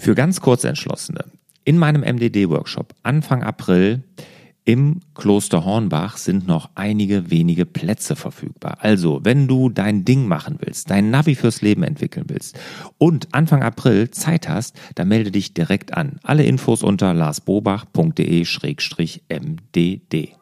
Für ganz Kurzentschlossene. In meinem MDD-Workshop Anfang April im Kloster Hornbach sind noch einige wenige Plätze verfügbar. Also, wenn du dein Ding machen willst, dein Navi fürs Leben entwickeln willst und Anfang April Zeit hast, dann melde dich direkt an. Alle Infos unter larsbobach.de-mdd.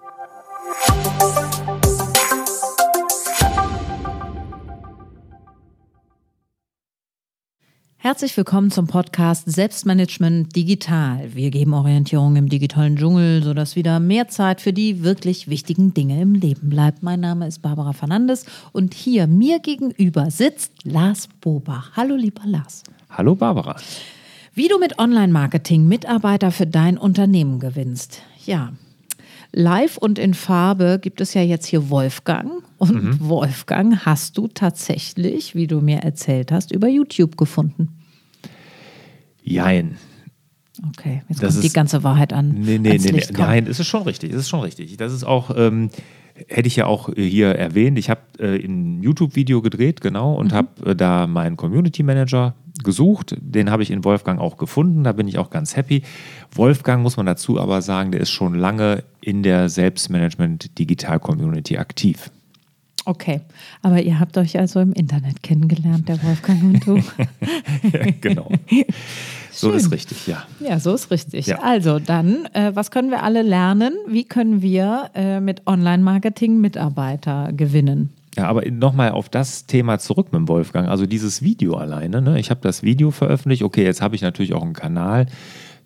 Herzlich willkommen zum Podcast Selbstmanagement Digital. Wir geben Orientierung im digitalen Dschungel, sodass wieder mehr Zeit für die wirklich wichtigen Dinge im Leben bleibt. Mein Name ist Barbara Fernandes und hier mir gegenüber sitzt Lars Bobach. Hallo, lieber Lars. Hallo, Barbara. Wie du mit Online-Marketing Mitarbeiter für dein Unternehmen gewinnst. Ja, Live und in Farbe gibt es ja jetzt hier Wolfgang. Und mhm. Wolfgang hast du tatsächlich, wie du mir erzählt hast, über YouTube gefunden. Jein. Okay, jetzt das kommt ist, die ganze Wahrheit an. Nee, nee, nee, nee. Nein, es ist schon richtig. Es ist schon richtig. Das ist auch, ähm, hätte ich ja auch hier erwähnt. Ich habe äh, ein YouTube-Video gedreht, genau, und mhm. habe äh, da meinen Community Manager gesucht. Den habe ich in Wolfgang auch gefunden. Da bin ich auch ganz happy. Wolfgang, muss man dazu aber sagen, der ist schon lange in der Selbstmanagement-Digital-Community aktiv. Okay, aber ihr habt euch also im Internet kennengelernt, der Wolfgang und du. ja, genau. So ist richtig, ja. Ja, so ist richtig. Ja. Also dann, äh, was können wir alle lernen? Wie können wir äh, mit Online-Marketing Mitarbeiter gewinnen? Ja, aber nochmal auf das Thema zurück mit dem Wolfgang. Also dieses Video alleine. Ne? Ich habe das Video veröffentlicht. Okay, jetzt habe ich natürlich auch einen Kanal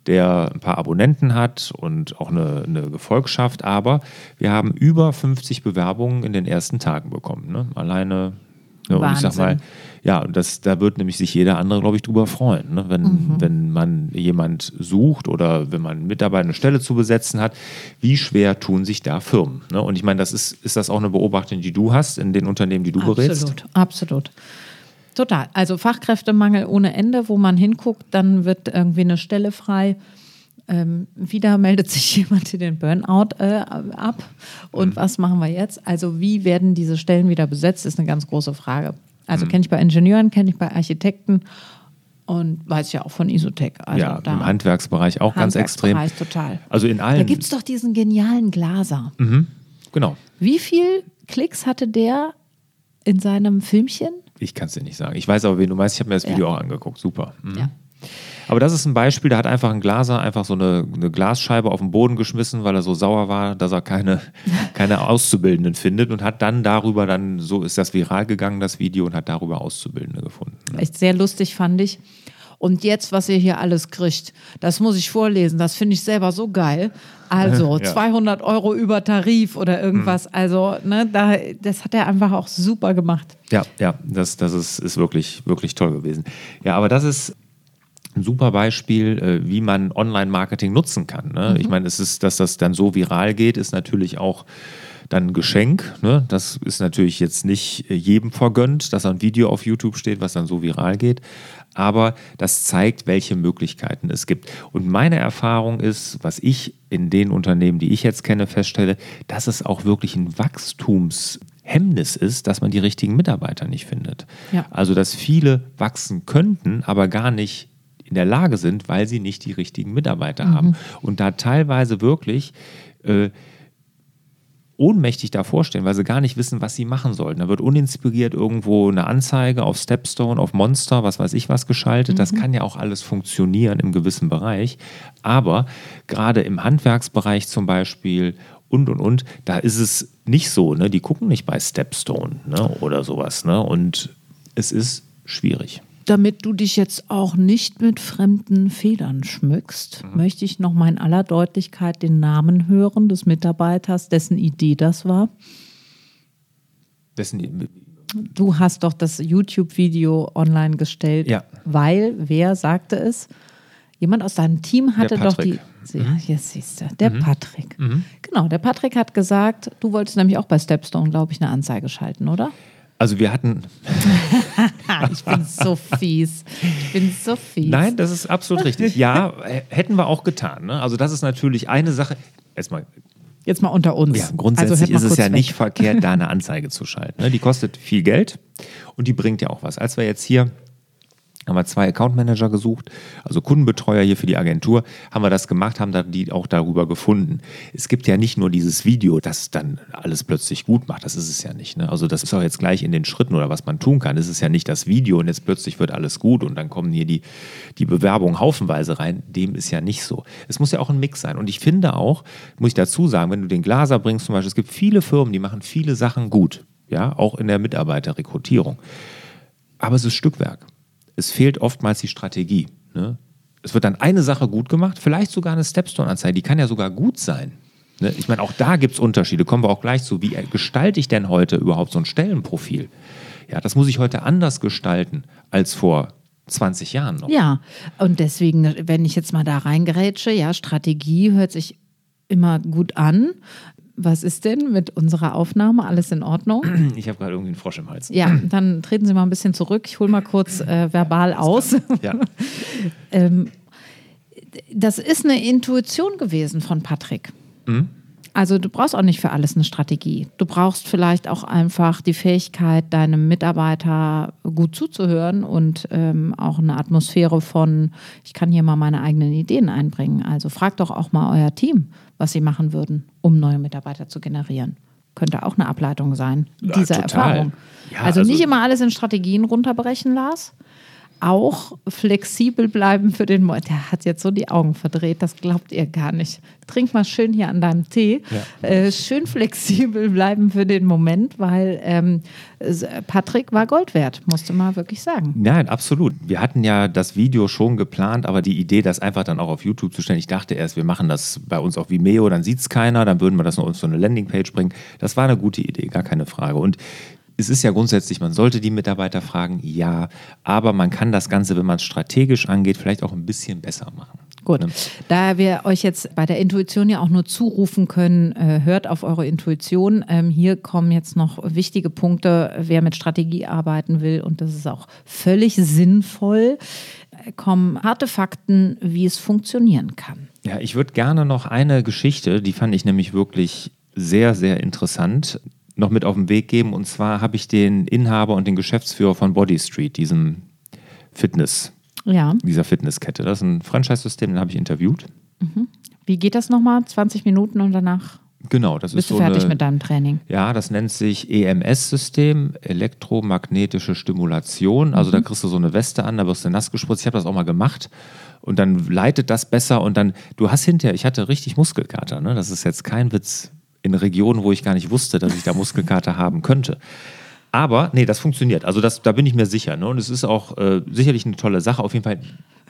der ein paar Abonnenten hat und auch eine, eine Gefolgschaft, aber wir haben über 50 Bewerbungen in den ersten Tagen bekommen. Ne? Alleine, ne? und ich sag mal, ja, das, da wird nämlich sich jeder andere, glaube ich, drüber freuen. Ne? Wenn, mhm. wenn man jemand sucht oder wenn man Mitarbeiter eine Stelle zu besetzen hat, wie schwer tun sich da Firmen? Ne? Und ich meine, das ist, ist das auch eine Beobachtung, die du hast in den Unternehmen, die du absolut, berätst? Absolut, absolut. Total. Also Fachkräftemangel ohne Ende, wo man hinguckt, dann wird irgendwie eine Stelle frei. Ähm, wieder meldet sich jemand in den Burnout äh, ab. Und mhm. was machen wir jetzt? Also, wie werden diese Stellen wieder besetzt, ist eine ganz große Frage. Also, mhm. kenne ich bei Ingenieuren, kenne ich bei Architekten und weiß ja auch von Isotech. Also ja, im Handwerksbereich auch ganz extrem. total. Also in allen. Da gibt es doch diesen genialen Glaser. Mhm. Genau. Wie viel Klicks hatte der in seinem Filmchen? Ich kann es dir nicht sagen. Ich weiß aber, wen du meinst. Ich habe mir das Video ja. auch angeguckt. Super. Mhm. Ja. Aber das ist ein Beispiel, da hat einfach ein Glaser einfach so eine, eine, Glasscheibe auf den Boden geschmissen, weil er so sauer war, dass er keine, keine Auszubildenden findet und hat dann darüber dann, so ist das viral gegangen, das Video, und hat darüber Auszubildende gefunden. Echt sehr lustig, fand ich. Und jetzt, was ihr hier alles kriegt, das muss ich vorlesen. Das finde ich selber so geil. Also ja. 200 Euro über Tarif oder irgendwas. Mhm. Also, ne, da, das hat er einfach auch super gemacht. Ja, ja, das, das ist, ist wirklich, wirklich toll gewesen. Ja, aber das ist ein super Beispiel, äh, wie man Online-Marketing nutzen kann. Ne? Mhm. Ich meine, es ist, dass das dann so viral geht, ist natürlich auch dann ein Geschenk. Ne? Das ist natürlich jetzt nicht jedem vergönnt, dass ein Video auf YouTube steht, was dann so viral geht aber das zeigt, welche Möglichkeiten es gibt. Und meine Erfahrung ist, was ich in den Unternehmen, die ich jetzt kenne, feststelle, dass es auch wirklich ein Wachstumshemmnis ist, dass man die richtigen Mitarbeiter nicht findet. Ja. Also, dass viele wachsen könnten, aber gar nicht in der Lage sind, weil sie nicht die richtigen Mitarbeiter mhm. haben. Und da teilweise wirklich äh, ohnmächtig davor stehen, weil sie gar nicht wissen, was sie machen sollten. Da wird uninspiriert irgendwo eine Anzeige auf Stepstone, auf Monster, was weiß ich was geschaltet. Mhm. Das kann ja auch alles funktionieren im gewissen Bereich. Aber gerade im Handwerksbereich zum Beispiel und und und, da ist es nicht so. Ne? Die gucken nicht bei Stepstone ne? oder sowas. Ne? Und es ist schwierig. Damit du dich jetzt auch nicht mit fremden Federn schmückst, mhm. möchte ich noch mal in aller Deutlichkeit den Namen hören des Mitarbeiters, dessen Idee das war. Dessen Du hast doch das YouTube-Video online gestellt, ja. weil, wer sagte es? Jemand aus deinem Team hatte doch die. Mhm. Jetzt siehst du, der mhm. Patrick. Mhm. Genau, der Patrick hat gesagt, du wolltest nämlich auch bei Stepstone, glaube ich, eine Anzeige schalten, oder? Also wir hatten. ich bin so fies. Ich bin so fies. Nein, das ist absolut richtig. Ja, hätten wir auch getan. Ne? Also das ist natürlich eine Sache. Erstmal. Jetzt mal unter uns. Ja, grundsätzlich also ist es ja weg. nicht verkehrt, da eine Anzeige zu schalten. Ne? Die kostet viel Geld und die bringt ja auch was. Als wir jetzt hier haben wir zwei Account Manager gesucht, also Kundenbetreuer hier für die Agentur, haben wir das gemacht, haben die auch darüber gefunden. Es gibt ja nicht nur dieses Video, das dann alles plötzlich gut macht, das ist es ja nicht. Ne? Also das ist auch jetzt gleich in den Schritten oder was man tun kann. Es ist ja nicht das Video und jetzt plötzlich wird alles gut und dann kommen hier die, die Bewerbungen haufenweise rein. Dem ist ja nicht so. Es muss ja auch ein Mix sein. Und ich finde auch, muss ich dazu sagen, wenn du den Glaser bringst zum Beispiel, es gibt viele Firmen, die machen viele Sachen gut, ja, auch in der Mitarbeiterrekrutierung. Aber es ist Stückwerk es fehlt oftmals die Strategie. Ne? Es wird dann eine Sache gut gemacht, vielleicht sogar eine Stepstone-Anzeige, die kann ja sogar gut sein. Ne? Ich meine, auch da gibt es Unterschiede, kommen wir auch gleich zu. Wie gestalte ich denn heute überhaupt so ein Stellenprofil? Ja, das muss ich heute anders gestalten als vor 20 Jahren noch. Ja, und deswegen, wenn ich jetzt mal da reingerätsche, ja, Strategie hört sich immer gut an was ist denn mit unserer Aufnahme? Alles in Ordnung? Ich habe gerade irgendwie einen Frosch im Hals. Ja, dann treten Sie mal ein bisschen zurück. Ich hole mal kurz äh, verbal aus. Ja. ähm, das ist eine Intuition gewesen von Patrick. Mhm. Also du brauchst auch nicht für alles eine Strategie. Du brauchst vielleicht auch einfach die Fähigkeit, deinem Mitarbeiter gut zuzuhören und ähm, auch eine Atmosphäre von, ich kann hier mal meine eigenen Ideen einbringen. Also fragt doch auch mal euer Team, was sie machen würden, um neue Mitarbeiter zu generieren. Könnte auch eine Ableitung sein dieser ja, Erfahrung. Ja, also, also, nicht immer alles in Strategien runterbrechen, Lars, auch flexibel bleiben für den Moment. Der hat jetzt so die Augen verdreht, das glaubt ihr gar nicht. Trink mal schön hier an deinem Tee. Ja. Äh, schön flexibel bleiben für den Moment, weil ähm, Patrick war Gold wert, musste man wirklich sagen. Nein, absolut. Wir hatten ja das Video schon geplant, aber die Idee, das einfach dann auch auf YouTube zu stellen, ich dachte erst, wir machen das bei uns auf Vimeo, dann sieht es keiner, dann würden wir das noch auf so eine Landingpage bringen. Das war eine gute Idee, gar keine Frage. Und es ist ja grundsätzlich, man sollte die Mitarbeiter fragen, ja, aber man kann das Ganze, wenn man es strategisch angeht, vielleicht auch ein bisschen besser machen. Gut, ne? da wir euch jetzt bei der Intuition ja auch nur zurufen können, äh, hört auf eure Intuition. Ähm, hier kommen jetzt noch wichtige Punkte, wer mit Strategie arbeiten will und das ist auch völlig sinnvoll. Äh, kommen harte Fakten, wie es funktionieren kann. Ja, ich würde gerne noch eine Geschichte, die fand ich nämlich wirklich sehr, sehr interessant noch mit auf den Weg geben. Und zwar habe ich den Inhaber und den Geschäftsführer von Body Street, diesem Fitness, ja. dieser Fitnesskette. Das ist ein Franchise-System, den habe ich interviewt. Mhm. Wie geht das nochmal? 20 Minuten und danach Genau, das Bist ist du so fertig eine, mit deinem Training? Ja, das nennt sich EMS-System, elektromagnetische Stimulation. Also mhm. da kriegst du so eine Weste an, da wirst du nass gespritzt. Ich habe das auch mal gemacht und dann leitet das besser und dann, du hast hinterher, ich hatte richtig Muskelkater, ne? das ist jetzt kein Witz in Regionen, wo ich gar nicht wusste, dass ich da Muskelkater haben könnte. Aber nee, das funktioniert. Also das, da bin ich mir sicher. Ne? Und es ist auch äh, sicherlich eine tolle Sache. Auf jeden Fall,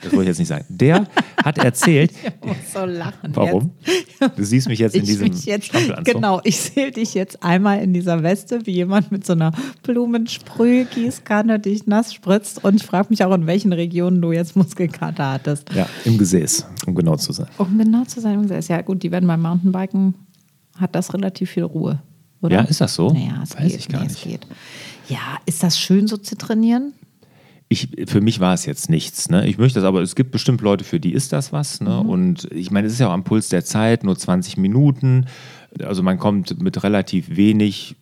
das wollte ich jetzt nicht sagen. Der hat erzählt. ich muss so lachen. Warum? Jetzt. Du siehst mich jetzt in diesem jetzt, Genau, ich sehe dich jetzt einmal in dieser Weste, wie jemand mit so einer Blumensprühgießkanne dich nass spritzt. Und ich frage mich auch, in welchen Regionen du jetzt Muskelkater hattest. Ja, im Gesäß, um genau zu sein. Um genau zu sein, im Gesäß. Ja, gut, die werden beim Mountainbiken hat das relativ viel Ruhe. Oder? Ja, ist das so? Naja, es Weiß geht. ich gar nee, nicht. Geht. Ja, ist das schön so zu trainieren? Ich, für mich war es jetzt nichts. Ne? Ich möchte das, aber es gibt bestimmt Leute, für die ist das was. Ne? Mhm. Und ich meine, es ist ja auch am Puls der Zeit, nur 20 Minuten. Also man kommt mit relativ wenig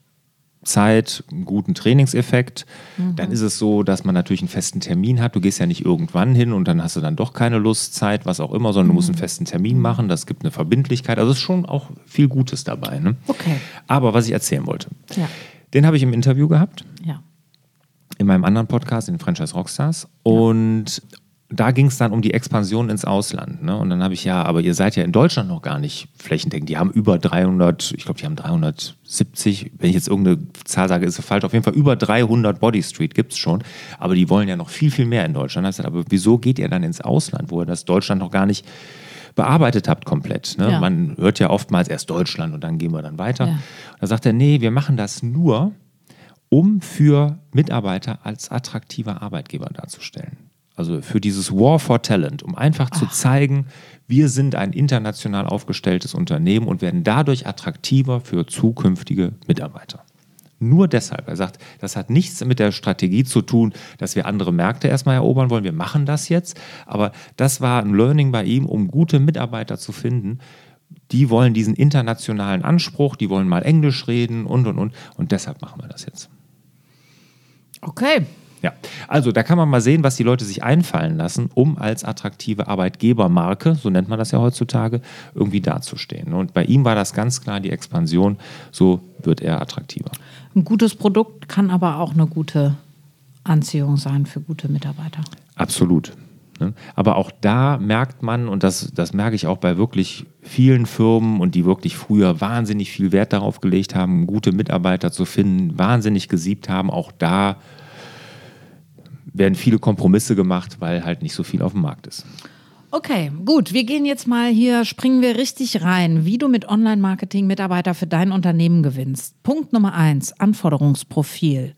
Zeit, einen guten Trainingseffekt. Mhm. Dann ist es so, dass man natürlich einen festen Termin hat. Du gehst ja nicht irgendwann hin und dann hast du dann doch keine Lust, Zeit, was auch immer, sondern mhm. du musst einen mhm. festen Termin machen. Das gibt eine Verbindlichkeit. Also ist schon auch viel Gutes dabei. Ne? Okay. Aber was ich erzählen wollte, ja. den habe ich im Interview gehabt. Ja. In meinem anderen Podcast, in Franchise Rockstars. Ja. Und da ging es dann um die Expansion ins Ausland. Ne? Und dann habe ich, ja, aber ihr seid ja in Deutschland noch gar nicht flächendeckend. Die haben über 300, ich glaube, die haben 370, wenn ich jetzt irgendeine Zahl sage, ist es falsch. Auf jeden Fall über 300 Body Street gibt es schon. Aber die wollen ja noch viel, viel mehr in Deutschland. Gesagt, aber wieso geht ihr dann ins Ausland, wo ihr das Deutschland noch gar nicht bearbeitet habt komplett. Ne? Ja. Man hört ja oftmals erst Deutschland und dann gehen wir dann weiter. Ja. Da sagt er, nee, wir machen das nur, um für Mitarbeiter als attraktiver Arbeitgeber darzustellen. Also für dieses War for Talent, um einfach Ach. zu zeigen, wir sind ein international aufgestelltes Unternehmen und werden dadurch attraktiver für zukünftige Mitarbeiter. Nur deshalb. Er sagt, das hat nichts mit der Strategie zu tun, dass wir andere Märkte erstmal erobern wollen. Wir machen das jetzt. Aber das war ein Learning bei ihm, um gute Mitarbeiter zu finden. Die wollen diesen internationalen Anspruch, die wollen mal Englisch reden und, und, und. Und deshalb machen wir das jetzt. Okay, Ja, also da kann man mal sehen, was die Leute sich einfallen lassen, um als attraktive Arbeitgebermarke, so nennt man das ja heutzutage, irgendwie dazustehen. Und bei ihm war das ganz klar die Expansion, so wird er attraktiver. Ein gutes Produkt kann aber auch eine gute Anziehung sein für gute Mitarbeiter. Absolut. Ne? Aber auch da merkt man, und das, das merke ich auch bei wirklich vielen Firmen und die wirklich früher wahnsinnig viel Wert darauf gelegt haben, gute Mitarbeiter zu finden, wahnsinnig gesiebt haben, auch da werden viele Kompromisse gemacht, weil halt nicht so viel auf dem Markt ist. Okay, gut. Wir gehen jetzt mal hier, springen wir richtig rein, wie du mit Online-Marketing Mitarbeiter für dein Unternehmen gewinnst. Punkt Nummer eins, Anforderungsprofil.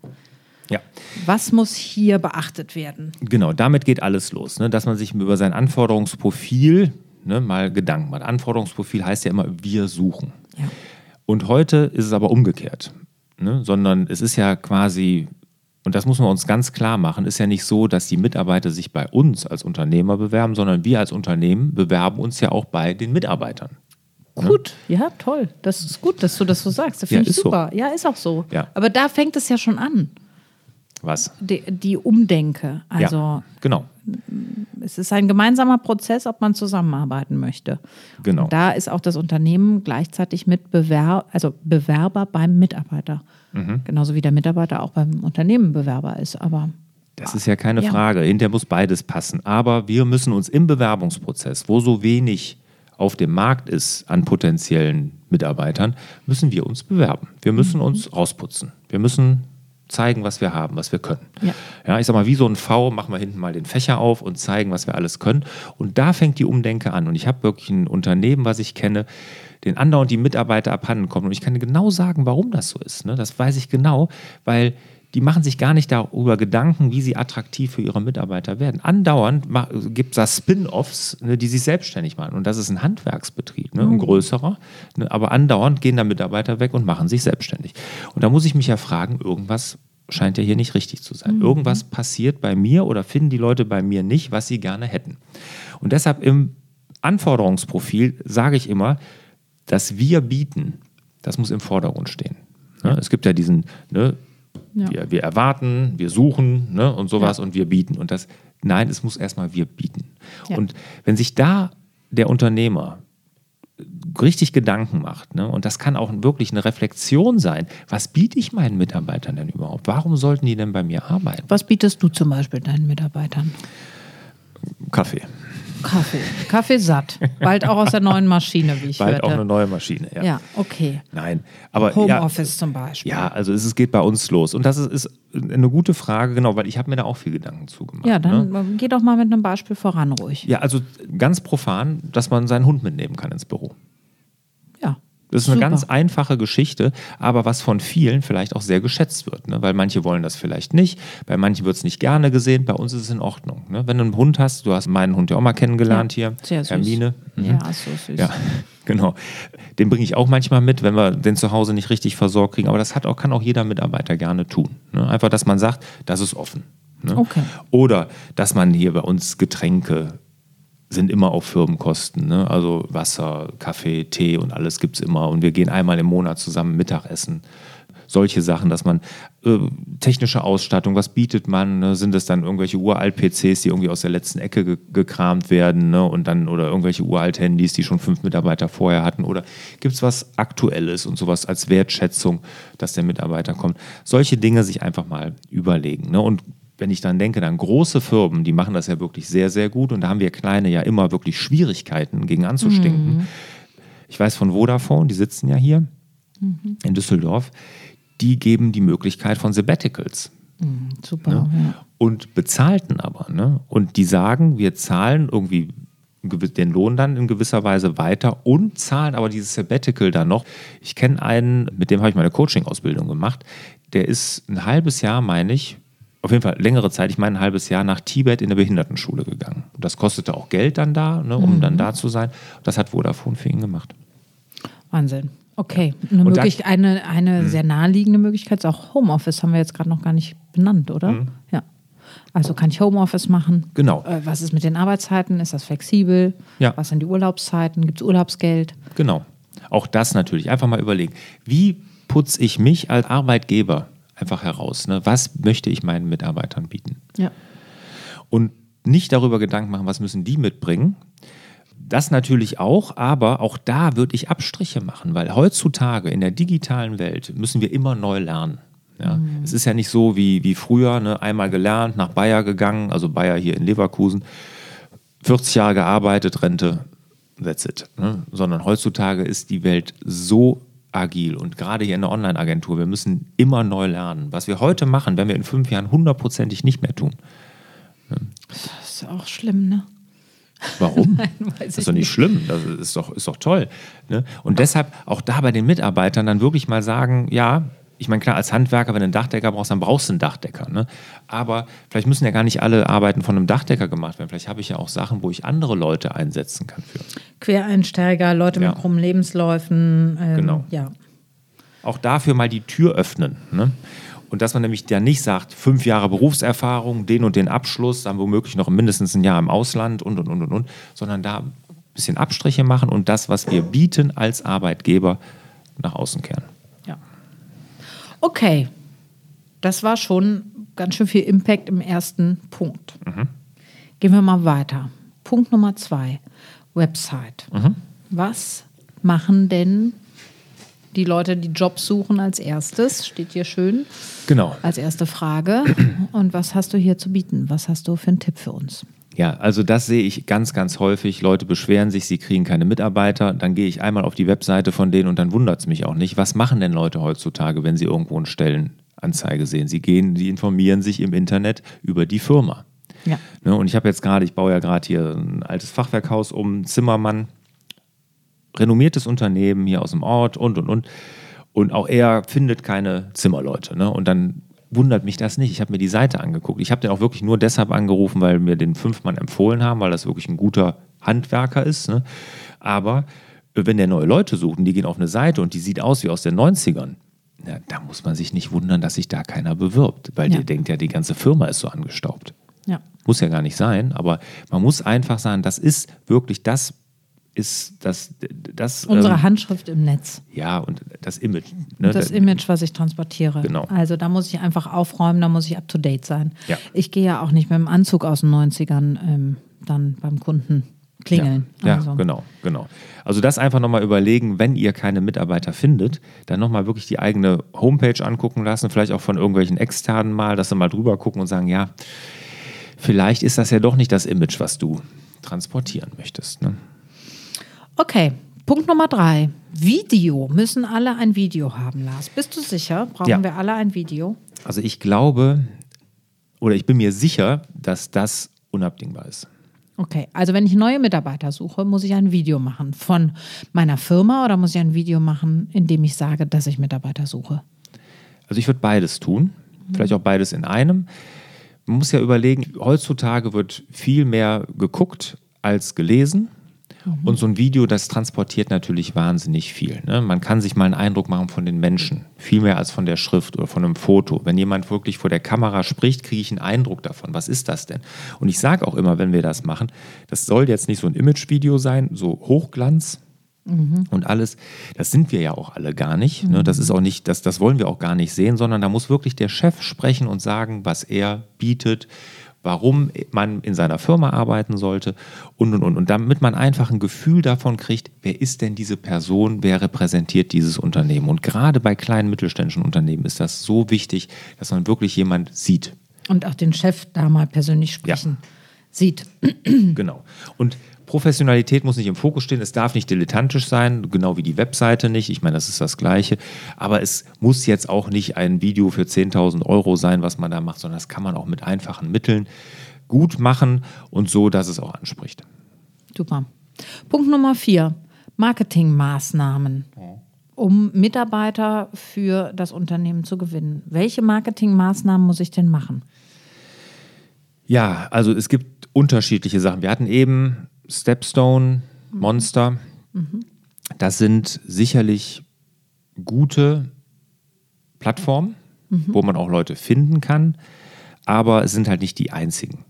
Ja. Was muss hier beachtet werden? Genau, damit geht alles los, ne? dass man sich über sein Anforderungsprofil ne, mal Gedanken macht. Anforderungsprofil heißt ja immer, wir suchen. Ja. Und heute ist es aber umgekehrt, ne? sondern es ist ja quasi und das muss man uns ganz klar machen, ist ja nicht so, dass die Mitarbeiter sich bei uns als Unternehmer bewerben, sondern wir als Unternehmen bewerben uns ja auch bei den Mitarbeitern. Gut, ja, toll. Das ist gut, dass du das so sagst. Das finde Ja, ich ist so. super. Ja, ist auch so. Ja. Aber da fängt es ja schon an, Was? die, die Umdenke. Also ja, genau, es ist ein gemeinsamer Prozess, ob man zusammenarbeiten möchte. genau. Und da ist auch das Unternehmen gleichzeitig mit Bewer also Bewerber beim Mitarbeiter. Mhm. Genauso wie der Mitarbeiter auch beim Unternehmen Bewerber ist. Aber Das ist ja keine Ja. Frage. Hinterher muss beides passen. Aber wir müssen uns im Bewerbungsprozess, wo so wenig auf dem Markt ist an potenziellen Mitarbeitern, müssen wir uns bewerben. Wir müssen uns rausputzen. Wir müssen zeigen, was wir haben, was wir können. Ja. Ja, ich sag mal, wie so ein V machen wir hinten mal den Fächer auf und zeigen, was wir alles können. Und da fängt die Umdenke an. Und ich habe wirklich ein Unternehmen, was ich kenne, den andauernd die Mitarbeiter abhanden kommen. Und ich kann genau sagen, warum das so ist. Ne? Das weiß ich genau, weil die machen sich gar nicht darüber Gedanken, wie sie attraktiv für ihre Mitarbeiter werden. Andauernd gibt es da Spin-offs, ne, die sich selbstständig machen. Und das ist ein Handwerksbetrieb, ne, ein größerer. Ne, aber andauernd gehen da Mitarbeiter weg und machen sich selbstständig. Und da muss ich mich ja fragen, irgendwas scheint ja hier nicht richtig zu sein. Irgendwas passiert bei mir oder finden die Leute bei mir nicht, was sie gerne hätten. Und deshalb im Anforderungsprofil sage ich immer, dass wir bieten, das muss im Vordergrund stehen. Ne? Es gibt ja diesen, ne, Ja. wir, wir erwarten, wir suchen ne, und sowas und wir bieten. Und das, nein, es muss erstmal wir bieten. Ja. Und wenn sich da der Unternehmer richtig Gedanken macht, ne, und das kann auch wirklich eine Reflexion sein, was biete ich meinen Mitarbeitern denn überhaupt? Warum sollten die denn bei mir arbeiten? was bietest du zum Beispiel deinen Mitarbeitern? Kaffee. Kaffee. Kaffee satt. Bald auch aus der neuen Maschine, wie ich Bald hörte. auch eine neue Maschine. Ja. ja, okay. Nein, aber ja, Homeoffice zum Beispiel. Ja, also es, es geht bei uns los. Und das ist, ist eine gute Frage, genau, weil ich habe mir da auch viel Gedanken zugemacht. Ja, dann Ne? geh doch mal mit einem Beispiel voran ruhig. Ja, also ganz profan, dass man seinen Hund mitnehmen kann ins Büro. Das ist eine Super. ganz einfache Geschichte, aber was von vielen vielleicht auch sehr geschätzt wird. Ne? Weil manche wollen das vielleicht nicht, bei manchen wird es nicht gerne gesehen, bei uns ist es in Ordnung. Ne? Wenn du einen Hund hast, du hast meinen Hund ja auch mal kennengelernt Ja, hier, sehr süß. Hermine. Mhm. Ja, so süß. Ja, genau. Den bringe ich auch manchmal mit, wenn wir den zu Hause nicht richtig versorgt kriegen. Aber das hat auch, kann auch jeder Mitarbeiter gerne tun. Ne? Einfach, dass man sagt, das ist offen. Ne? Okay. Oder dass man hier bei uns Getränke sind immer auf Firmenkosten. Ne? Also Wasser, Kaffee, Tee und alles gibt es immer. Und wir gehen einmal im Monat zusammen Mittagessen. Solche Sachen, dass man äh, technische Ausstattung, was bietet man? Ne? Sind es dann irgendwelche Uralt-PCs, die irgendwie aus der letzten Ecke ge gekramt werden, ne? Und dann oder irgendwelche Uralt-Handys, die schon fünf Mitarbeiter vorher hatten? Oder gibt es was Aktuelles und sowas als Wertschätzung, dass der Mitarbeiter kommt? Solche Dinge sich einfach mal überlegen. Ne? Und wenn ich dann denke, dann große Firmen, die machen das ja wirklich sehr, sehr gut und da haben wir kleine ja immer wirklich Schwierigkeiten gegen anzustinken. Ich weiß von Vodafone, die sitzen ja hier in Düsseldorf, die geben die Möglichkeit von Sabbaticals Super. ne? Ja. und bezahlten aber. Ne? Und die sagen, wir zahlen irgendwie den Lohn dann in gewisser Weise weiter und zahlen aber dieses Sabbatical dann noch. Ich kenne einen, mit dem habe ich meine Coaching-Ausbildung gemacht, der ist ein halbes Jahr, meine ich, auf jeden Fall längere Zeit, ich meine ein halbes Jahr nach Tibet in eine Behindertenschule gegangen. Das kostete auch Geld dann da, ne, um dann da zu sein. Das hat Vodafone für ihn gemacht. Wahnsinn. Okay, eine, Und da- möglich, eine, eine Hm. sehr naheliegende Möglichkeit ist auch Homeoffice, haben wir jetzt gerade noch gar nicht benannt, oder? Ja. Also kann ich Homeoffice machen? Genau. Äh, was ist mit den Arbeitszeiten? Ist das flexibel? Ja. Was sind die Urlaubszeiten? Gibt es Urlaubsgeld? Genau. Auch das natürlich. Einfach mal überlegen, wie putze ich mich als Arbeitgeber einfach heraus. Ne? Was möchte ich meinen Mitarbeitern bieten? Ja. Und nicht darüber Gedanken machen, was müssen die mitbringen. Das natürlich auch, aber auch da würde ich Abstriche machen, weil heutzutage in der digitalen Welt müssen wir immer neu lernen. Ja, mhm. Es ist ja nicht so wie, wie früher, ne? einmal gelernt, nach Bayer gegangen, also Bayer hier in Leverkusen, 40 Jahre gearbeitet, Rente, that's it. Ne? Sondern heutzutage ist die Welt so agil und gerade hier in der Online-Agentur, wir müssen immer neu lernen. Was wir heute machen, werden wir in fünf Jahren hundertprozentig nicht mehr tun. Das ist auch schlimm, ne? Warum? Nein, das ist doch nicht, nicht, schlimm, das ist doch, ist doch toll. Ne? Und deshalb auch da bei den Mitarbeitern dann wirklich mal sagen, ja, ich meine, klar, als Handwerker, wenn du einen Dachdecker brauchst, dann brauchst du einen Dachdecker. Ne? Aber vielleicht müssen ja gar nicht alle Arbeiten von einem Dachdecker gemacht werden. Vielleicht habe ich ja auch Sachen, wo ich andere Leute einsetzen kann für. Quereinsteiger, Leute ja. mit krummen Lebensläufen. Ähm, genau. Ja. Auch dafür mal die Tür öffnen. Ne? Und dass man nämlich ja nicht sagt, fünf Jahre Berufserfahrung, den und den Abschluss, dann womöglich noch mindestens ein Jahr im Ausland und, und, und, und, und, sondern da ein bisschen Abstriche machen und das, was wir bieten als Arbeitgeber, nach außen kehren. Okay, das war schon ganz schön viel Impact im ersten Punkt. Mhm. Gehen wir mal weiter. Punkt Nummer zwei, Website. Mhm. Was machen denn die Leute, die Jobs suchen als erstes? Steht hier schön. Genau. Als erste Frage. Und was hast du hier zu bieten? Was hast du für einen Tipp für uns? Ja, also das sehe ich ganz, ganz häufig. Leute beschweren sich, sie kriegen keine Mitarbeiter. Dann gehe ich einmal auf die Webseite von denen und dann wundert es mich auch nicht. Was machen denn Leute heutzutage, wenn sie irgendwo eine Stellenanzeige sehen? Sie gehen, sie informieren sich im Internet über die Firma. Ja. Ne, und ich habe jetzt gerade, ich baue ja gerade hier ein altes Fachwerkhaus um, Zimmermann, renommiertes Unternehmen hier aus dem Ort und und und. Und auch er findet keine Zimmerleute. Ne? Und dann wundert mich das nicht. Ich habe mir die Seite angeguckt. Ich habe den auch wirklich nur deshalb angerufen, weil mir den Fünfmann empfohlen haben, weil das wirklich ein guter Handwerker ist. Ne? Aber äh, wenn der neue Leute sucht und die gehen auf eine Seite und die sieht aus wie aus den 90ern, na, da muss man sich nicht wundern, dass sich da keiner bewirbt, weil ja. der denkt ja, die ganze Firma ist so angestaubt. Ja. Muss ja gar nicht sein, aber man muss einfach sagen, das ist wirklich das ist das, das unsere ähm, Handschrift im Netz. Ja, und das Image. Ne? Das Image, was ich transportiere. Genau. Also da muss ich einfach aufräumen, da muss ich up to date sein. Ja. Ich gehe ja auch nicht mit dem Anzug aus den 90ern ähm, dann beim Kunden klingeln. Ja, also. ja genau, genau. Also das einfach nochmal überlegen, wenn ihr keine Mitarbeiter findet, dann nochmal wirklich die eigene Homepage angucken lassen, vielleicht auch von irgendwelchen externen mal, dass sie mal drüber gucken und sagen, ja, vielleicht ist das ja doch nicht das Image, was du transportieren möchtest. Ne? Okay, Punkt Nummer drei. Video. Müssen alle ein Video haben, Lars? Bist du sicher? Brauchen ja. wir alle ein Video? Also ich glaube oder ich bin mir sicher, dass das unabdingbar ist. Okay, also wenn ich neue Mitarbeiter suche, muss ich ein Video machen von meiner Firma oder muss ich ein Video machen, in dem ich sage, dass ich Mitarbeiter suche? Also ich würde beides tun, vielleicht auch beides in einem. Man muss ja überlegen, heutzutage wird viel mehr geguckt als gelesen. Mhm. Und so ein Video, das transportiert natürlich wahnsinnig viel. Ne? Man kann sich mal einen Eindruck machen von den Menschen, viel mehr als von der Schrift oder von einem Foto. Wenn jemand wirklich vor der Kamera spricht, kriege ich einen Eindruck davon. Was ist das denn? Und ich sage auch immer, wenn wir das machen, das soll jetzt nicht so ein Imagevideo sein, so Hochglanz, Mhm. Und alles, das sind wir ja auch alle gar nicht. Ne? Das ist auch nicht, das, das wollen wir auch gar nicht sehen, sondern da muss wirklich der Chef sprechen und sagen, was er bietet, warum man in seiner Firma arbeiten sollte und, und, und. Und damit man einfach ein Gefühl davon kriegt, wer ist denn diese Person, wer repräsentiert dieses Unternehmen. Und gerade bei kleinen mittelständischen Unternehmen ist das so wichtig, dass man wirklich jemand sieht. Und auch den Chef da mal persönlich sprechen ja. Sieht. Genau. Und Professionalität muss nicht im Fokus stehen, es darf nicht dilettantisch sein, genau wie die Webseite nicht. Ich meine, das ist das Gleiche. Aber es muss jetzt auch nicht ein Video für 10.000 Euro sein, was man da macht, sondern das kann man auch mit einfachen Mitteln gut machen und so, dass es auch anspricht. Super. Punkt Nummer vier: Marketingmaßnahmen. Um Mitarbeiter für das Unternehmen zu gewinnen. Welche Marketingmaßnahmen muss ich denn machen? Ja, also es gibt unterschiedliche Sachen. Wir hatten eben Stepstone, Monster, mhm. das sind sicherlich gute Plattformen, mhm. wo man auch Leute finden kann, aber es sind halt nicht die einzigen.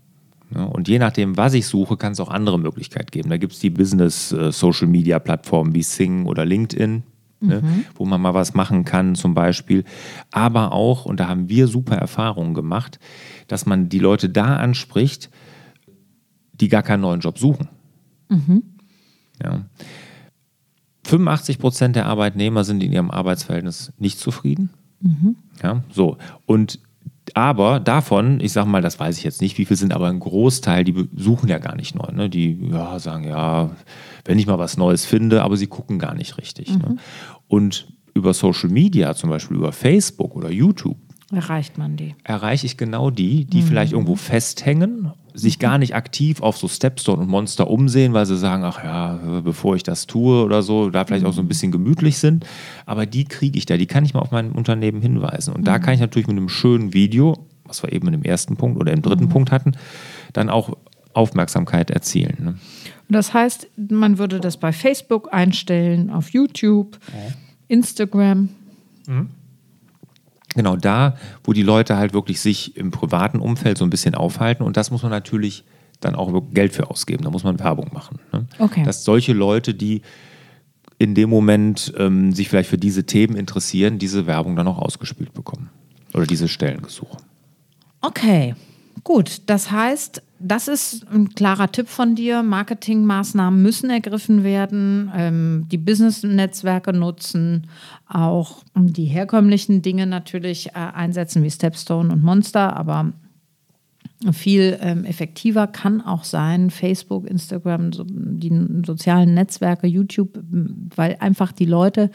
Und je nachdem, was ich suche, kann es auch andere Möglichkeiten geben. Da gibt es die Business-Social-Media-Plattformen wie Sing oder LinkedIn. ne, wo man mal was machen kann zum Beispiel. Aber auch, und da haben wir super Erfahrungen gemacht, dass man die Leute da anspricht, die gar keinen neuen Job suchen. Ja. 85 Prozent der Arbeitnehmer sind in ihrem Arbeitsverhältnis nicht zufrieden. Ja, so. Und aber davon, ich sage mal, das weiß ich jetzt nicht, wie viel sind, aber ein Großteil, die suchen ja gar nicht neu. Ne? Die ja, sagen, ja, wenn ich mal was Neues finde, aber sie gucken gar nicht richtig. Ne? Und über Social Media, zum Beispiel über Facebook oder YouTube, Erreicht man die. erreiche ich genau die, die vielleicht irgendwo festhängen, sich gar nicht aktiv auf so Stepstone und Monster umsehen, weil sie sagen, ach ja, bevor ich das tue oder so, da vielleicht auch so ein bisschen gemütlich sind. Aber die kriege ich da, die kann ich mal auf mein Unternehmen hinweisen. Und da kann ich natürlich mit einem schönen Video, was wir eben in dem ersten Punkt oder im dritten Punkt hatten, dann auch Aufmerksamkeit erzielen. Ne? Und das heißt, man würde das bei Facebook einstellen, auf YouTube, Instagram. Genau da, wo die Leute halt wirklich sich im privaten Umfeld so ein bisschen aufhalten. Und das muss man natürlich dann auch Geld für ausgeben. Da muss man Werbung machen. Ne? Okay. Dass solche Leute, die in dem Moment ähm, sich vielleicht für diese Themen interessieren, diese Werbung dann auch ausgespielt bekommen. Oder diese Stellengesuche. Okay, gut. Das heißt, das ist ein klarer Tipp von dir. Marketingmaßnahmen müssen ergriffen werden, ähm, die Business-Netzwerke nutzen, auch die herkömmlichen Dinge natürlich äh, einsetzen wie Stepstone und Monster, aber viel ähm, effektiver kann auch sein Facebook, Instagram, so, die sozialen Netzwerke, YouTube, weil einfach die Leute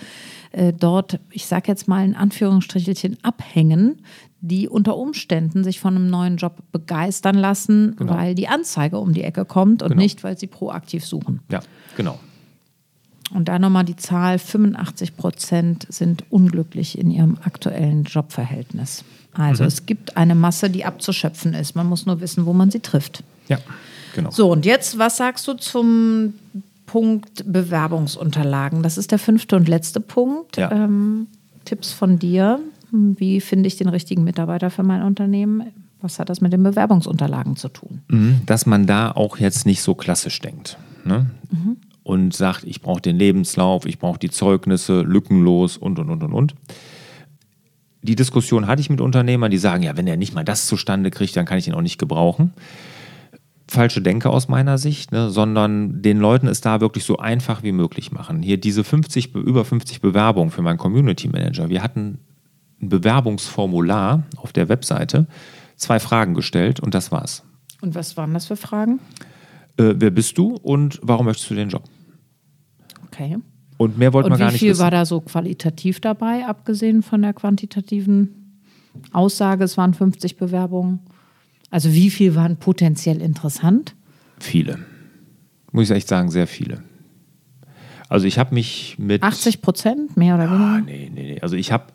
äh, dort, ich sage jetzt mal in Anführungsstrichelchen, abhängen, die unter Umständen sich von einem neuen Job begeistern lassen, Genau. weil die Anzeige um die Ecke kommt und Genau. nicht, weil sie proaktiv suchen. Ja, genau. Und da nochmal die Zahl, 85 Prozent sind unglücklich in ihrem aktuellen Jobverhältnis. Also es gibt eine Masse, die abzuschöpfen ist. Man muss nur wissen, wo man sie trifft. Ja, genau. So, und jetzt, was sagst du zum Punkt Bewerbungsunterlagen? Das ist der fünfte und letzte Punkt. Ja. Ähm, Tipps von dir. Wie finde ich den richtigen Mitarbeiter für mein Unternehmen? Was hat das mit den Bewerbungsunterlagen zu tun? Mhm, dass man da auch jetzt nicht so klassisch denkt. Ne? Und sagt, ich brauche den Lebenslauf, ich brauche die Zeugnisse, lückenlos und, und, und, und, und. Die Diskussion hatte ich mit Unternehmern, die sagen, ja, wenn er nicht mal das zustande kriegt, dann kann ich ihn auch nicht gebrauchen. Falsche Denke aus meiner Sicht, ne? sondern den Leuten es da wirklich so einfach wie möglich machen. Hier diese 50, Be- über 50 Bewerbungen für meinen Community Manager. Wir hatten ein Bewerbungsformular auf der Webseite, zwei Fragen gestellt und das war's. Und was waren das für Fragen? äh, wer bist du und warum möchtest du den Job? Okay. Und mehr wollten wir gar wie nicht viel wissen. war da so qualitativ dabei, abgesehen von der quantitativen Aussage? Es waren 50 Bewerbungen. Also wie viel waren potenziell interessant? Viele. Muss ich echt sagen, sehr viele. Also ich habe mich mit... 80 Prozent, mehr oder Ah, weniger? nee, nee, nee. Also ich habe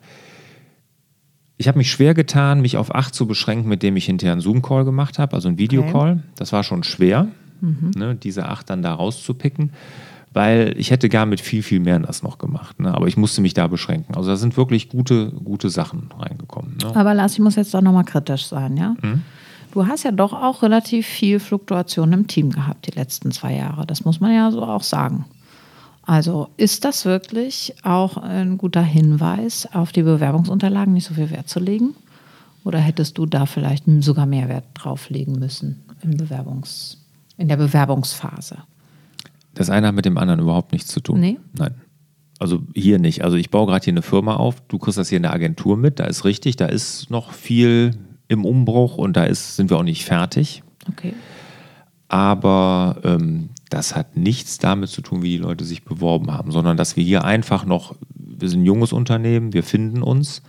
ich hab mich schwer getan, mich auf acht zu beschränken, mit dem ich hinterher einen Zoom-Call gemacht habe, also einen Videocall. Das war schon schwer, ne, diese acht dann da rauszupicken, weil ich hätte gar mit viel, viel mehr das noch gemacht. Ne? Aber ich musste mich da beschränken. Also da sind wirklich gute, gute Sachen reingekommen. Ne? Aber Lars, ich muss jetzt doch nochmal kritisch sein, ja? Mhm. Du hast ja doch auch relativ viel Fluktuation im Team gehabt die letzten zwei Jahre. Das muss man ja so auch sagen. Also ist das wirklich auch ein guter Hinweis, auf die Bewerbungsunterlagen nicht so viel Wert zu legen? Oder hättest du da vielleicht sogar mehr Wert drauf legen müssen im Bewerbungs, in der Bewerbungsphase? Das eine hat mit dem anderen überhaupt nichts zu tun. Nee? Nein. Also hier nicht. Also ich baue gerade hier eine Firma auf. Du kriegst das hier in der Agentur mit. Da ist richtig, da ist noch viel im Umbruch und da ist, sind wir auch nicht fertig. Okay. Aber ähm, das hat nichts damit zu tun, wie die Leute sich beworben haben, sondern dass wir hier einfach noch, wir sind ein junges Unternehmen, wir finden uns.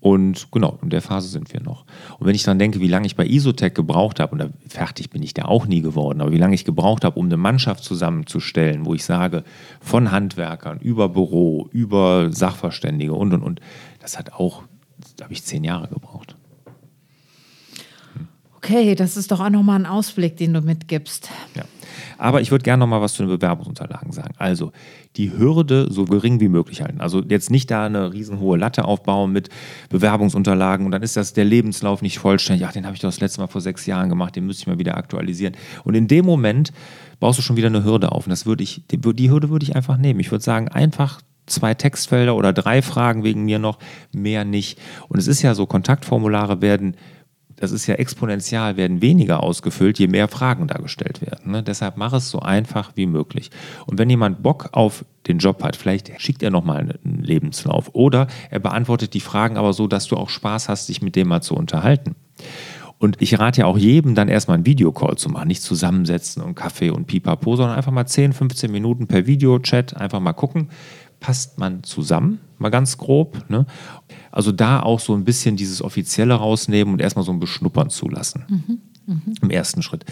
Und genau, in der Phase sind wir noch. Und wenn ich dann denke, wie lange ich bei Isotech gebraucht habe, und da, fertig bin ich da auch nie geworden, aber wie lange ich gebraucht habe, um eine Mannschaft zusammenzustellen, wo ich sage, von Handwerkern über Büro, über Sachverständige und und und, das hat auch, da habe ich zehn Jahre gebraucht. Okay, das ist doch auch nochmal ein Ausblick, den du mitgibst. Ja. Aber ich würde gerne noch mal was zu den Bewerbungsunterlagen sagen. Also die Hürde so gering wie möglich halten. Also jetzt nicht da eine riesenhohe Latte aufbauen mit Bewerbungsunterlagen und dann ist das der Lebenslauf nicht vollständig. Ach, den habe ich doch das letzte Mal vor sechs Jahren gemacht, den müsste ich mal wieder aktualisieren. Und in dem Moment baust du schon wieder eine Hürde auf. Und das würde ich, die, die Hürde würde ich einfach nehmen. Ich würde sagen, einfach zwei Textfelder oder drei Fragen wegen mir noch, mehr nicht. Und es ist ja so, Kontaktformulare werden das ist ja exponentiell, werden weniger ausgefüllt, je mehr Fragen da gestellt werden. Ne? Deshalb mach es so einfach wie möglich. Und wenn jemand Bock auf den Job hat, vielleicht schickt er nochmal einen Lebenslauf oder er beantwortet die Fragen aber so, dass du auch Spaß hast, dich mit dem mal zu unterhalten. Und ich rate ja auch jedem, dann erstmal einen Videocall zu machen. Nicht zusammensetzen und Kaffee und Pipapo, sondern einfach mal 10, 15 Minuten per Videochat einfach mal gucken, passt man zusammen, mal ganz grob. Ne? Also da auch so ein bisschen dieses Offizielle rausnehmen und erstmal so ein Beschnuppern zulassen. Mhm. Mhm. Im ersten Schritt.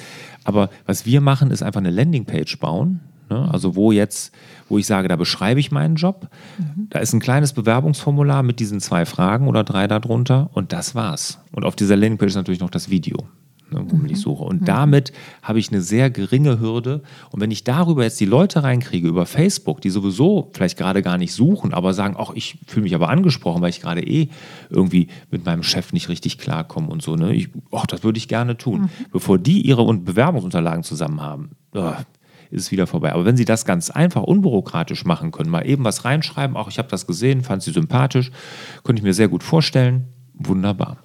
Aber was wir machen, ist einfach eine Landingpage bauen. Ne? Also wo jetzt, wo ich sage, da beschreibe ich meinen Job. Mhm. Da ist ein kleines Bewerbungsformular mit diesen zwei Fragen oder drei darunter und das war's. Und auf dieser Landingpage ist natürlich noch das Video ne, womit mhm. ich suche. Und mhm. damit habe ich eine sehr geringe Hürde. Und wenn ich darüber jetzt die Leute reinkriege, über Facebook, die sowieso vielleicht gerade gar nicht suchen, aber sagen, ach, ich fühle mich aber angesprochen, weil ich gerade eh irgendwie mit meinem Chef nicht richtig klarkomme und so, ne? Ich, ach, das würde ich gerne tun. Mhm. Bevor die ihre Bewerbungsunterlagen zusammen haben, oh, ist es wieder vorbei. Aber wenn Sie das ganz einfach, unbürokratisch machen können, mal eben was reinschreiben, auch ich habe das gesehen, fand Sie sympathisch, könnte ich mir sehr gut vorstellen, wunderbar.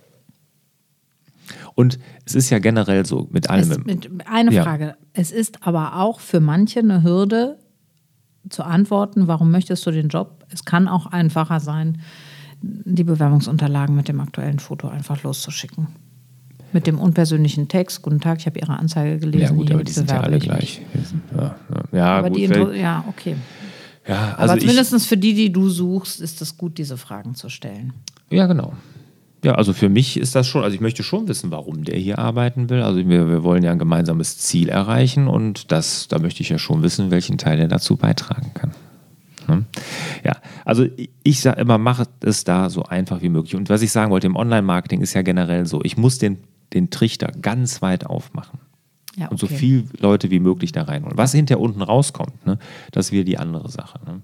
Und es ist ja generell so mit allem. Es, mit, eine ja. Frage. Es ist aber auch für manche eine Hürde zu antworten, warum möchtest du den Job? Es kann auch einfacher sein, die Bewerbungsunterlagen mit dem aktuellen Foto einfach loszuschicken. Mit dem unpersönlichen Text. Guten Tag, ich habe Ihre Anzeige gelesen. Ja, gut, aber die sind ja alle gleich. Ja, ja. aber gut, die ja, okay. Ja, also aber zumindest für die, die du suchst, ist es gut, diese Fragen zu stellen. Ja, genau. Ja, also für mich ist das schon, also ich möchte schon wissen, warum der hier arbeiten will. Also wir, wir wollen ja ein gemeinsames Ziel erreichen und das, da möchte ich ja schon wissen, welchen Teil er dazu beitragen kann. Hm? Ja, also ich sage immer, mache es da so einfach wie möglich. Und was ich sagen wollte, im Online-Marketing ist ja generell so, ich muss den, den Trichter ganz weit aufmachen. Ja, okay. Und so viele Leute wie möglich da reinholen. Was hinter unten rauskommt, ne, das wieder die andere Sache. Ne?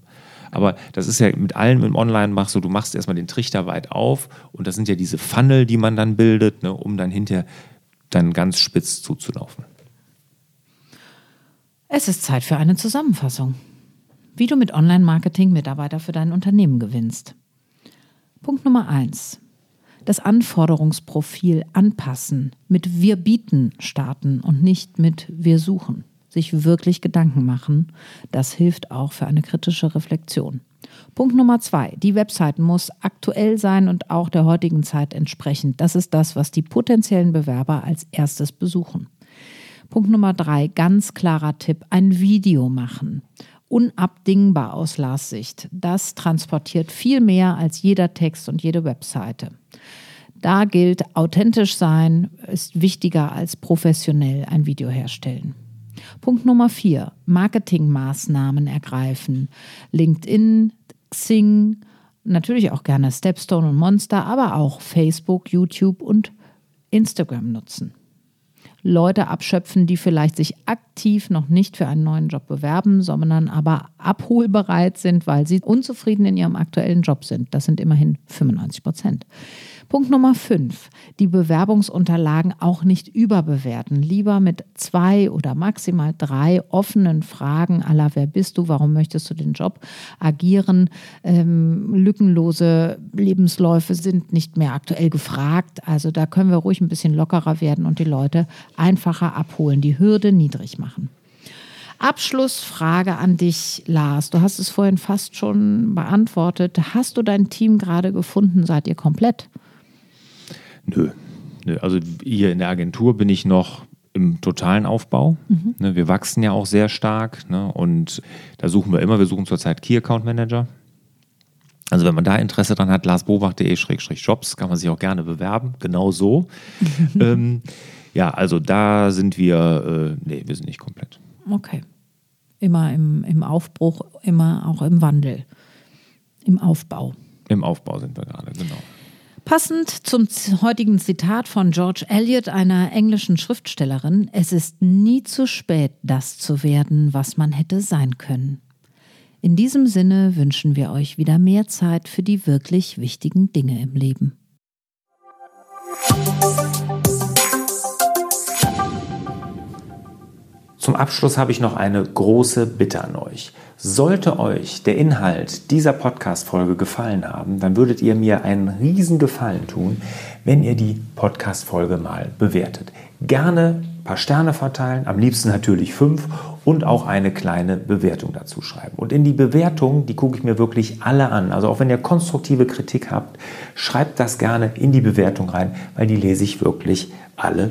Aber das ist ja mit allem im Online machst so, du machst erstmal den Trichter weit auf und das sind ja diese Funnel, die man dann bildet, ne, um dann hinterher dann ganz spitz zuzulaufen. Es ist Zeit für eine Zusammenfassung. Wie du mit Online-Marketing Mitarbeiter für dein Unternehmen gewinnst. Punkt Nummer eins: Das Anforderungsprofil anpassen, mit Wir bieten starten und nicht mit Wir suchen sich wirklich Gedanken machen. Das hilft auch für eine kritische Reflexion. Punkt Nummer zwei. Die Website muss aktuell sein und auch der heutigen Zeit entsprechend. Das ist das, was die potenziellen Bewerber als erstes besuchen. Punkt Nummer drei. Ganz klarer Tipp. Ein Video machen. Unabdingbar aus Lars Sicht. Das transportiert viel mehr als jeder Text und jede Webseite. Da gilt, authentisch sein ist wichtiger als professionell ein Video herstellen. Punkt Nummer vier, Marketingmaßnahmen ergreifen. LinkedIn, Xing, natürlich auch gerne Stepstone und Monster, aber auch Facebook, YouTube und Instagram nutzen. Leute abschöpfen, die vielleicht sich aktiv noch nicht für einen neuen Job bewerben, sondern aber abholbereit sind, weil sie unzufrieden in ihrem aktuellen Job sind. Das sind immerhin 95 Prozent. Punkt Nummer fünf, die Bewerbungsunterlagen auch nicht überbewerten. Lieber mit zwei oder maximal drei offenen Fragen aller Wer bist du, warum möchtest du den Job agieren. Ähm, lückenlose Lebensläufe sind nicht mehr aktuell gefragt. Also da können wir ruhig ein bisschen lockerer werden und die Leute einfacher abholen, die Hürde niedrig machen. Abschlussfrage an dich, Lars. Du hast es vorhin fast schon beantwortet. Hast du dein Team gerade gefunden? Seid ihr komplett? Nö. Nö. Also hier in der Agentur bin ich noch im totalen Aufbau. Mhm. Ne, wir wachsen ja auch sehr stark ne, und da suchen wir immer, wir suchen zurzeit Key Account Manager. Also wenn man da Interesse dran hat, larsbobach.de-jobs, kann man sich auch gerne bewerben, genau so. ähm, ja, also da sind wir, äh, nee, wir sind nicht komplett. Okay. Immer im, im Aufbruch, immer auch im Wandel, im Aufbau. Im Aufbau sind wir gerade, genau. Passend zum heutigen Zitat von George Eliot, einer englischen Schriftstellerin, es ist nie zu spät, das zu werden, was man hätte sein können. In diesem Sinne wünschen wir euch wieder mehr Zeit für die wirklich wichtigen Dinge im Leben. Zum Abschluss habe ich noch eine große Bitte an euch. Sollte euch der Inhalt dieser Podcast-Folge gefallen haben, dann würdet ihr mir einen riesen Gefallen tun, wenn ihr die Podcast-Folge mal bewertet. Gerne ein paar Sterne verteilen, am liebsten natürlich fünf und auch eine kleine Bewertung dazu schreiben. Und in die Bewertung, die gucke ich mir wirklich alle an. Also auch wenn ihr konstruktive Kritik habt, schreibt das gerne in die Bewertung rein, weil die lese ich wirklich alle